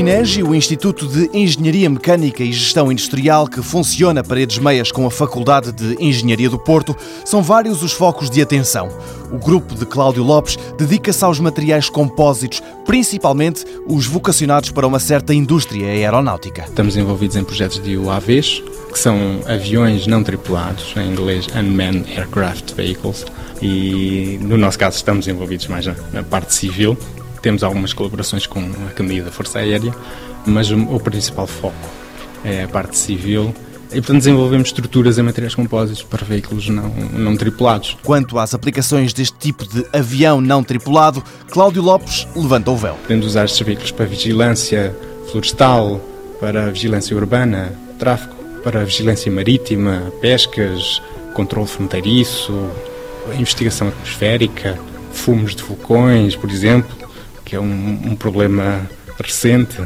INEGI, o Instituto de Engenharia Mecânica e Gestão Industrial, que funciona paredes meias com a Faculdade de Engenharia do Porto, são vários os focos de atenção. O grupo de Cláudio Lopes dedica-se aos materiais compósitos, principalmente os vocacionados para uma certa indústria aeronáutica. Estamos envolvidos em projetos de UAVs, que são aviões não tripulados, em inglês Unmanned Aircraft Vehicles, e no nosso caso estamos envolvidos mais na, na parte civil. Temos algumas colaborações com a Academia da Força Aérea, mas o, principal foco é a parte civil e, portanto, desenvolvemos estruturas em materiais compósitos para veículos não, não tripulados. Quanto às aplicações deste tipo de avião não tripulado, Cláudio Lopes levanta o véu. Podemos usar estes veículos para vigilância florestal, para vigilância urbana, tráfego, para vigilância marítima, pescas, controle fronteiriço, investigação atmosférica, fumos de vulcões, por exemplo, que é um, um problema recente,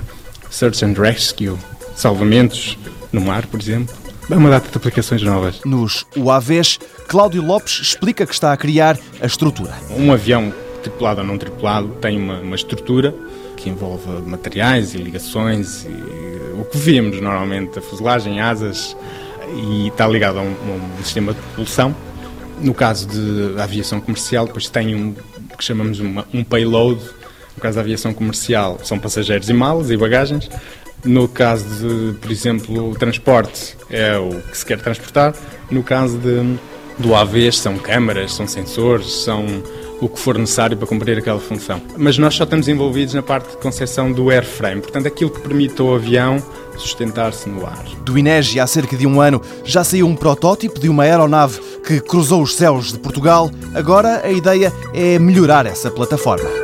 search and rescue, salvamentos no mar, por exemplo. É uma data de aplicações novas. Nos UAVs, Cláudio Lopes explica que está a criar a estrutura. Um avião tripulado ou não tripulado tem uma, uma estrutura que envolve materiais e ligações, e o que vemos normalmente, a fuselagem, asas, e está ligado a um, a um sistema de propulsão. No caso de aviação comercial, depois tem um que chamamos uma, um payload. No caso da aviação comercial, são passageiros e malas e bagagens. No caso de, por exemplo, transporte, é o que se quer transportar. No caso de, do AV, são câmaras, são sensores, são o que for necessário para cumprir aquela função. Mas nós só estamos envolvidos na parte de concepção do airframe, portanto, aquilo que permite ao avião sustentar-se no ar. Do INEGI, há cerca de um ano, já saiu um protótipo de uma aeronave que cruzou os céus de Portugal. Agora a ideia é melhorar essa plataforma.